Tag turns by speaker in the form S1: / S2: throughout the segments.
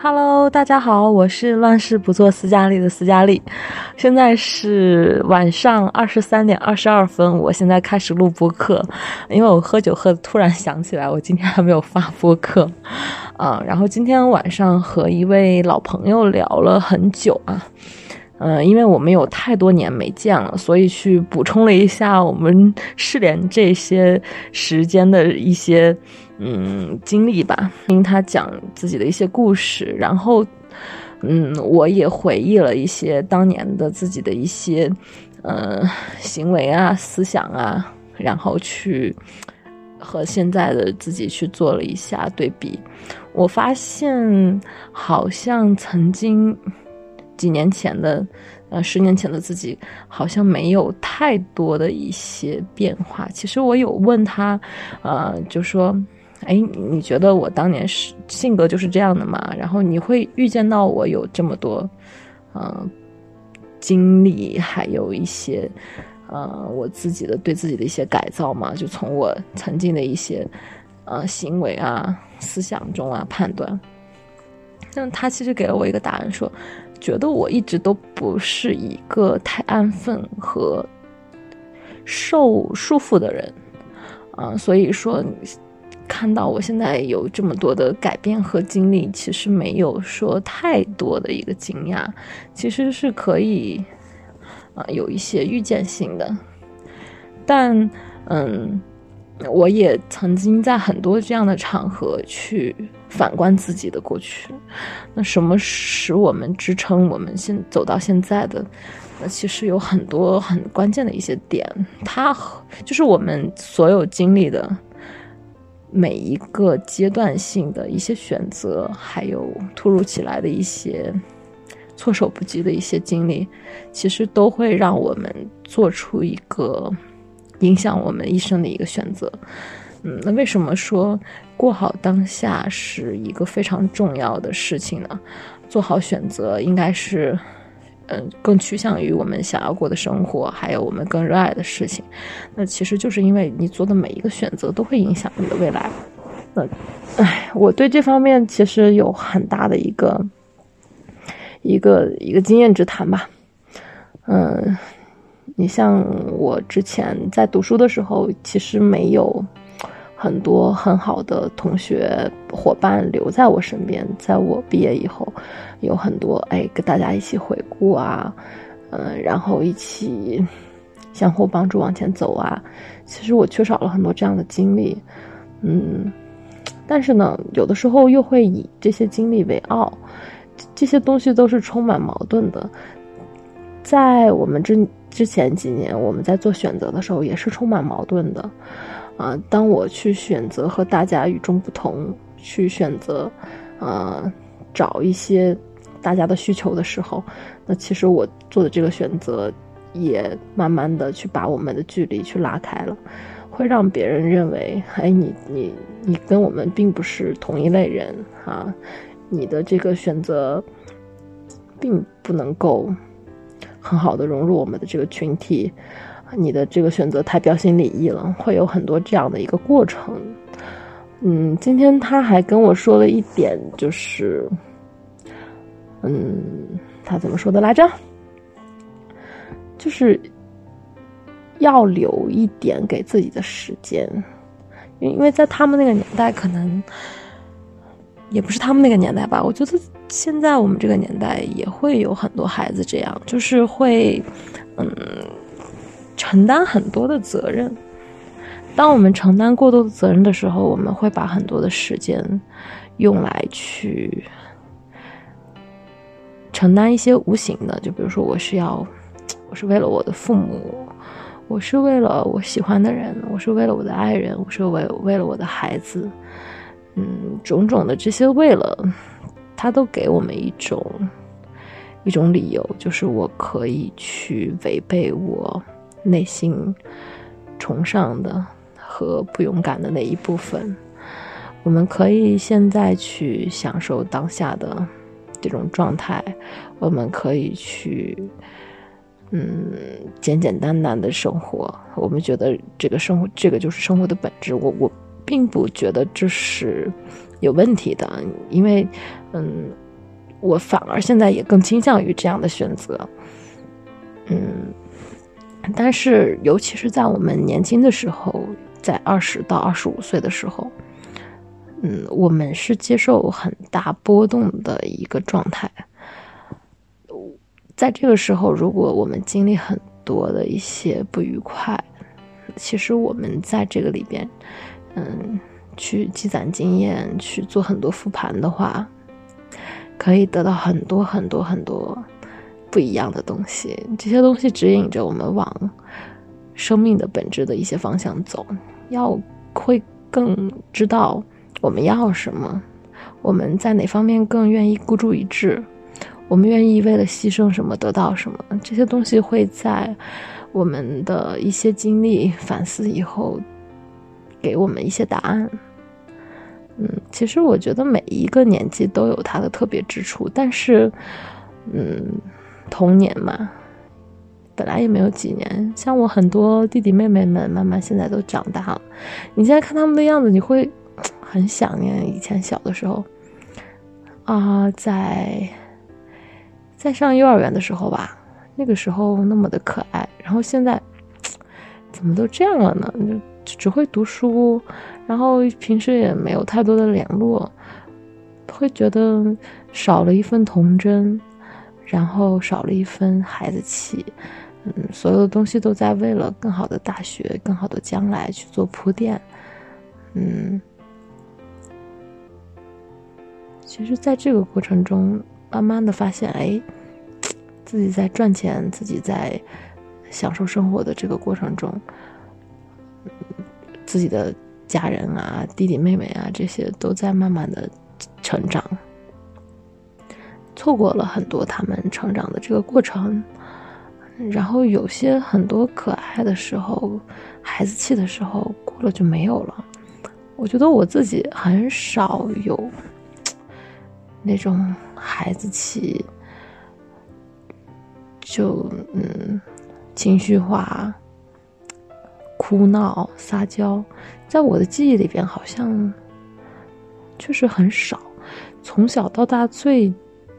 S1: Hello，大家好，我是乱世不做斯嘉丽的斯嘉丽，现在是晚上二十三点二十二分，我现在开始录播客，因为我喝酒喝的突然想起来，我今天还没有发播客，啊，然后今天晚上和一位老朋友聊了很久啊。嗯，因为我们有太多年没见了，所以去补充了一下我们失联这些时间的一些嗯经历吧，听他讲自己的一些故事，然后嗯，我也回忆了一些当年的自己的一些呃行为啊、思想啊，然后去和现在的自己去做了一下对比，我发现好像曾经。几年前的，呃，十年前的自己好像没有太多的一些变化。其实我有问他，呃，就说，哎，你觉得我当年是性格就是这样的吗？然后你会预见到我有这么多，呃，经历，还有一些，呃，我自己的对自己的一些改造吗？就从我曾经的一些，呃，行为啊、思想中啊判断。但他其实给了我一个答案，说。觉得我一直都不是一个太安分和受束缚的人，啊，所以说看到我现在有这么多的改变和经历，其实没有说太多的一个惊讶，其实是可以啊有一些预见性的，但嗯。我也曾经在很多这样的场合去反观自己的过去，那什么使我们支撑我们现走到现在的？那其实有很多很关键的一些点，它就是我们所有经历的每一个阶段性的一些选择，还有突如其来的一些措手不及的一些经历，其实都会让我们做出一个。影响我们一生的一个选择，嗯，那为什么说过好当下是一个非常重要的事情呢？做好选择应该是，嗯，更趋向于我们想要过的生活，还有我们更热爱的事情。那其实就是因为你做的每一个选择都会影响你的未来。那，唉，我对这方面其实有很大的一个一个一个经验之谈吧，嗯。你像我之前在读书的时候，其实没有很多很好的同学伙伴留在我身边。在我毕业以后，有很多哎跟大家一起回顾啊，嗯，然后一起相互帮助往前走啊。其实我缺少了很多这样的经历，嗯，但是呢，有的时候又会以这些经历为傲，这些东西都是充满矛盾的。在我们之之前几年，我们在做选择的时候也是充满矛盾的，啊，当我去选择和大家与众不同，去选择，呃，找一些大家的需求的时候，那其实我做的这个选择，也慢慢的去把我们的距离去拉开了，会让别人认为，哎，你你你跟我们并不是同一类人啊，你的这个选择，并不能够。很好的融入我们的这个群体，你的这个选择太标新立异了，会有很多这样的一个过程。嗯，今天他还跟我说了一点，就是，嗯，他怎么说的来着？就是要留一点给自己的时间，因因为在他们那个年代，可能也不是他们那个年代吧，我觉得。现在我们这个年代也会有很多孩子这样，就是会，嗯，承担很多的责任。当我们承担过多的责任的时候，我们会把很多的时间用来去承担一些无形的，就比如说，我是要，我是为了我的父母，我是为了我喜欢的人，我是为了我的爱人，我是为为了我的孩子，嗯，种种的这些为了。他都给我们一种一种理由，就是我可以去违背我内心崇尚的和不勇敢的那一部分。我们可以现在去享受当下的这种状态，我们可以去嗯简简单单的生活。我们觉得这个生活，这个就是生活的本质。我我并不觉得这是。有问题的，因为，嗯，我反而现在也更倾向于这样的选择。嗯，但是尤其是在我们年轻的时候，在二十到二十五岁的时候，嗯，我们是接受很大波动的一个状态。在这个时候，如果我们经历很多的一些不愉快，其实我们在这个里边，嗯，去积攒经验，去做很多复盘的话，可以得到很多很多很多不一样的东西。这些东西指引着我们往生命的本质的一些方向走，要会更知道我们要什么，我们在哪方面更愿意孤注一掷。我们愿意为了牺牲什么得到什么，这些东西会在我们的一些经历反思以后，给我们一些答案。嗯，其实我觉得每一个年纪都有它的特别之处，但是，嗯，童年嘛，本来也没有几年。像我很多弟弟妹妹们，慢慢现在都长大了，你现在看他们的样子，你会很想念以前小的时候啊，在。在上幼儿园的时候吧，那个时候那么的可爱，然后现在 怎么都这样了呢？就只会读书，然后平时也没有太多的联络，会觉得少了一份童真，然后少了一份孩子气。嗯，所有的东西都在为了更好的大学、更好的将来去做铺垫。嗯，其实，在这个过程中。慢慢的发现，哎，自己在赚钱，自己在享受生活的这个过程中，自己的家人啊、弟弟妹妹啊，这些都在慢慢的成长，错过了很多他们成长的这个过程，然后有些很多可爱的时候、孩子气的时候过了就没有了。我觉得我自己很少有。那种孩子气，就嗯，情绪化、哭闹、撒娇，在我的记忆里边好像确实很少。从小到大，最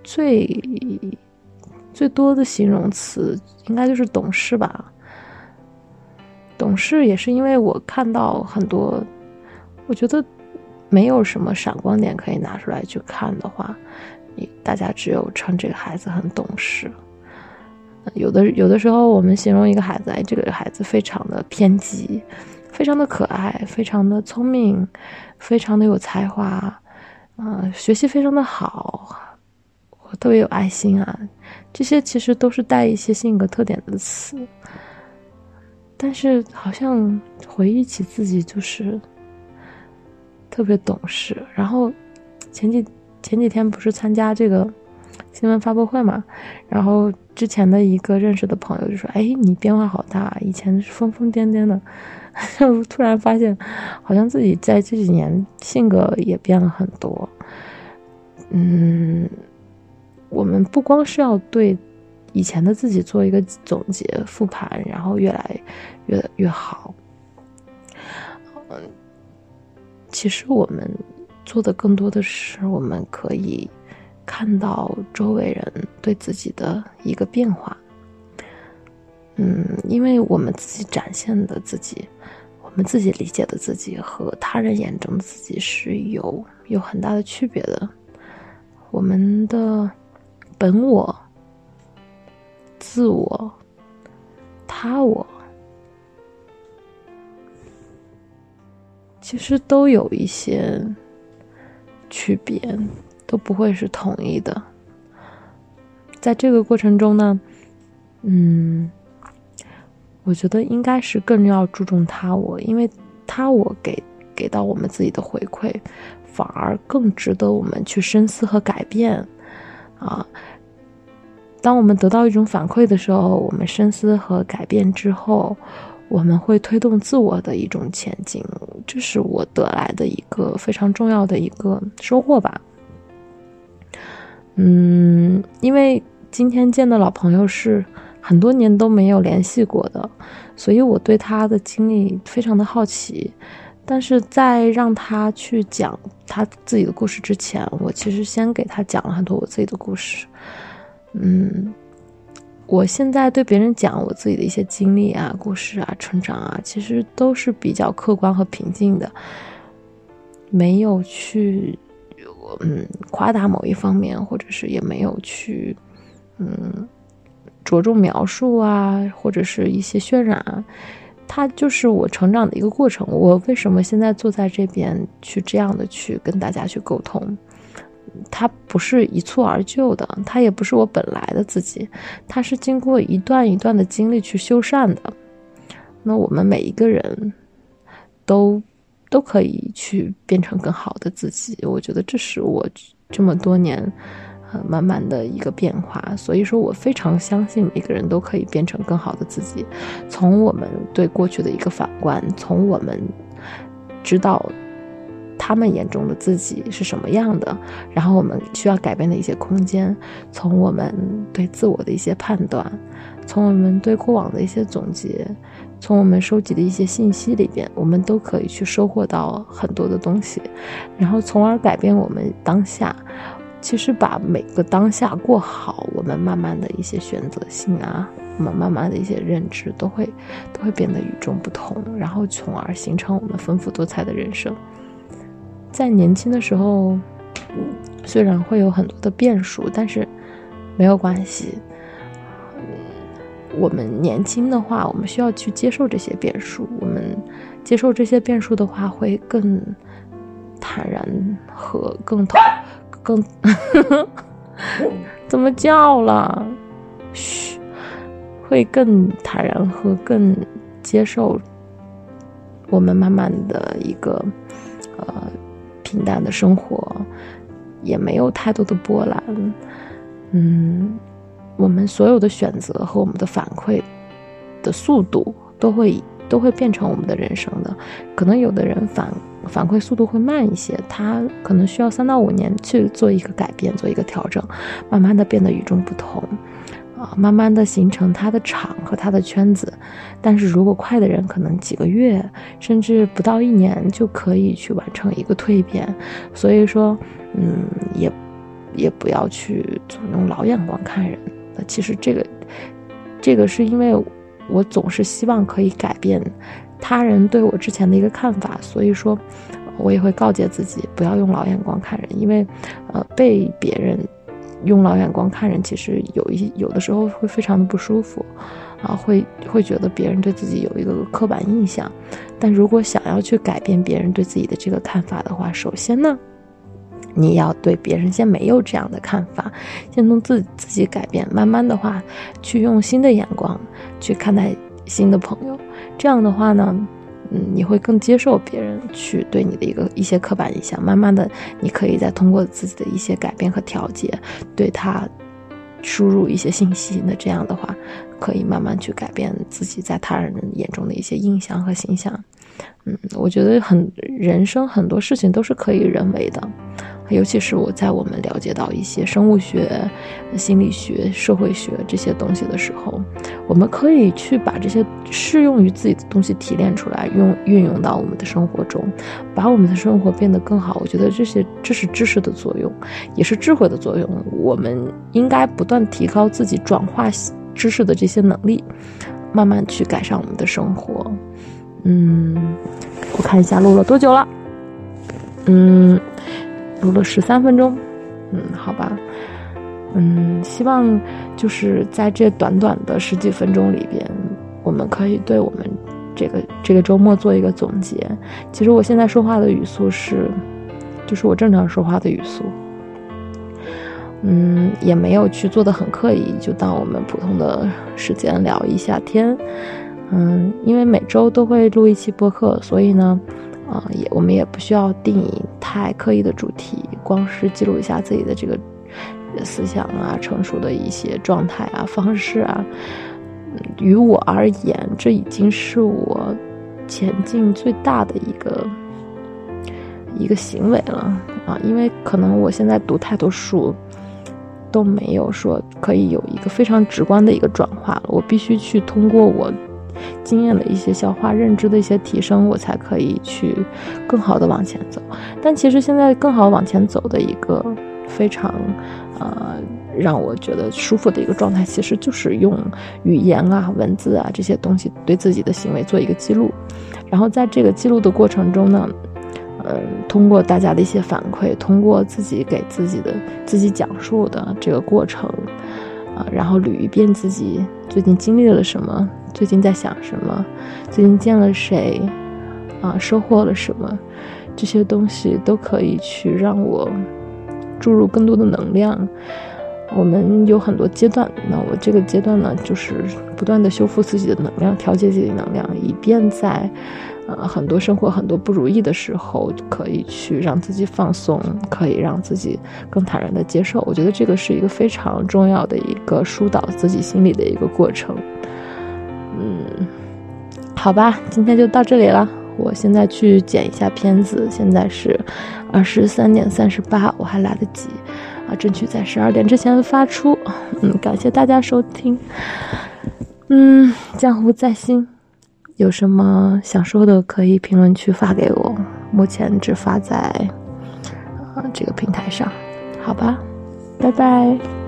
S1: 最最多的形容词应该就是懂事吧。懂事也是因为我看到很多，我觉得。没有什么闪光点可以拿出来去看的话，你大家只有称这个孩子很懂事。有的有的时候，我们形容一个孩子，哎，这个孩子非常的偏激，非常的可爱，非常的聪明，非常的有才华，啊，学习非常的好，我特别有爱心啊，这些其实都是带一些性格特点的词。但是好像回忆起自己就是。特别懂事，然后前几前几天不是参加这个新闻发布会嘛，然后之前的一个认识的朋友就说：“哎，你变化好大，以前是疯疯癫癫的，就 突然发现好像自己在这几年性格也变了很多。”嗯，我们不光是要对以前的自己做一个总结复盘，然后越来越越好。嗯。其实我们做的更多的是，我们可以看到周围人对自己的一个变化。嗯，因为我们自己展现的自己，我们自己理解的自己和他人眼中的自己是有有很大的区别的。我们的本我、自我、他我。其实都有一些区别，都不会是统一的。在这个过程中呢，嗯，我觉得应该是更要注重他我，因为他我给给到我们自己的回馈，反而更值得我们去深思和改变。啊，当我们得到一种反馈的时候，我们深思和改变之后。我们会推动自我的一种前进，这是我得来的一个非常重要的一个收获吧。嗯，因为今天见的老朋友是很多年都没有联系过的，所以我对他的经历非常的好奇，但是在让他去讲他自己的故事之前，我其实先给他讲了很多我自己的故事。嗯，我现在对别人讲我自己的一些经历啊、故事啊、成长啊，其实都是比较客观和平静的，没有去嗯夸大某一方面，或者是也没有去嗯着重描述啊，或者是一些渲染啊。它就是我成长的一个过程。我为什么现在坐在这边去这样的去跟大家去沟通？它不是一蹴而就的，它也不是我本来的自己，它是经过一段一段的经历去修缮的。那我们每一个人都都可以去变成更好的自己。我觉得这是我这么多年。呃，慢慢的一个变化，所以说我非常相信每个人都可以变成更好的自己。从我们对过去的一个反观，从我们知道他们眼中的自己是什么样的，然后我们需要改变的一些空间，从我们对自我的一些判断，从我们对过往的一些总结，从我们收集的一些信息里边，我们都可以去收获到很多的东西，然后从而改变我们当下。其实把每个当下过好，我们慢慢的一些选择性啊，我们慢慢的一些认知都会都会变得与众不同，然后从而形成我们丰富多彩的人生。在年轻的时候，虽然会有很多的变数，但是没有关系。我们年轻的话，我们需要去接受这些变数。我们接受这些变数的话，会更坦然和更坦。更 怎么叫了？嘘，会更坦然和更接受我们慢慢的一个呃平淡的生活，也没有太多的波澜。嗯，我们所有的选择和我们的反馈的速度都会都会变成我们的人生的。可能有的人反。反馈速度会慢一些，他可能需要三到五年去做一个改变，做一个调整，慢慢的变得与众不同，啊，慢慢的形成他的场和他的圈子。但是如果快的人，可能几个月甚至不到一年就可以去完成一个蜕变。所以说，嗯，也也不要去总用老眼光看人。其实这个这个是因为我总是希望可以改变。他人对我之前的一个看法，所以说，我也会告诫自己不要用老眼光看人，因为，呃，被别人用老眼光看人，其实有一有的时候会非常的不舒服，啊，会会觉得别人对自己有一个刻板印象。但如果想要去改变别人对自己的这个看法的话，首先呢，你要对别人先没有这样的看法，先从自自己改变，慢慢的话，去用新的眼光去看待新的朋友。这样的话呢，嗯，你会更接受别人去对你的一个一些刻板印象。慢慢的，你可以再通过自己的一些改变和调节，对他输入一些信息。那这样的话，可以慢慢去改变自己在他人眼中的一些印象和形象。嗯，我觉得很人生很多事情都是可以人为的。尤其是我在我们了解到一些生物学、心理学、社会学这些东西的时候，我们可以去把这些适用于自己的东西提炼出来，用运用到我们的生活中，把我们的生活变得更好。我觉得这些这是知识的作用，也是智慧的作用。我们应该不断提高自己转化知识的这些能力，慢慢去改善我们的生活。嗯，我看一下录了多久了。嗯。录了十三分钟，嗯，好吧，嗯，希望就是在这短短的十几分钟里边，我们可以对我们这个这个周末做一个总结。其实我现在说话的语速是，就是我正常说话的语速，嗯，也没有去做的很刻意，就当我们普通的时间聊一下天，嗯，因为每周都会录一期播客，所以呢。啊，也我们也不需要定义太刻意的主题，光是记录一下自己的这个思想啊，成熟的一些状态啊、方式啊。于我而言，这已经是我前进最大的一个一个行为了啊！因为可能我现在读太多书，都没有说可以有一个非常直观的一个转化了。我必须去通过我经验的一些消化、认知的一些提升，我才可以去更好的往前走。但其实现在更好往前走的一个非常，呃，让我觉得舒服的一个状态，其实就是用语言啊、文字啊这些东西对自己的行为做一个记录，然后在这个记录的过程中呢。嗯，通过大家的一些反馈，通过自己给自己的自己讲述的这个过程，然后捋一遍自己最近经历了什么，最近在想什么，最近见了谁，啊，收获了什么，这些东西都可以去让我注入更多的能量。我们有很多阶段，那我这个阶段呢，就是不断的修复自己的能量，调节自己的能量，以便在。呃，很多生活很多不如意的时候，可以去让自己放松，可以让自己更坦然的接受。我觉得这个是一个非常重要的一个疏导自己心理的一个过程。嗯，好吧，今天就到这里了。我现在去剪一下片子，现在是二十三点三十八，我还来得及啊，争取在十二点之前发出。嗯，感谢大家收听。嗯，江湖在心。有什么想说的，可以评论区发给我。目前只发在，呃，这个平台上，好吧，拜拜。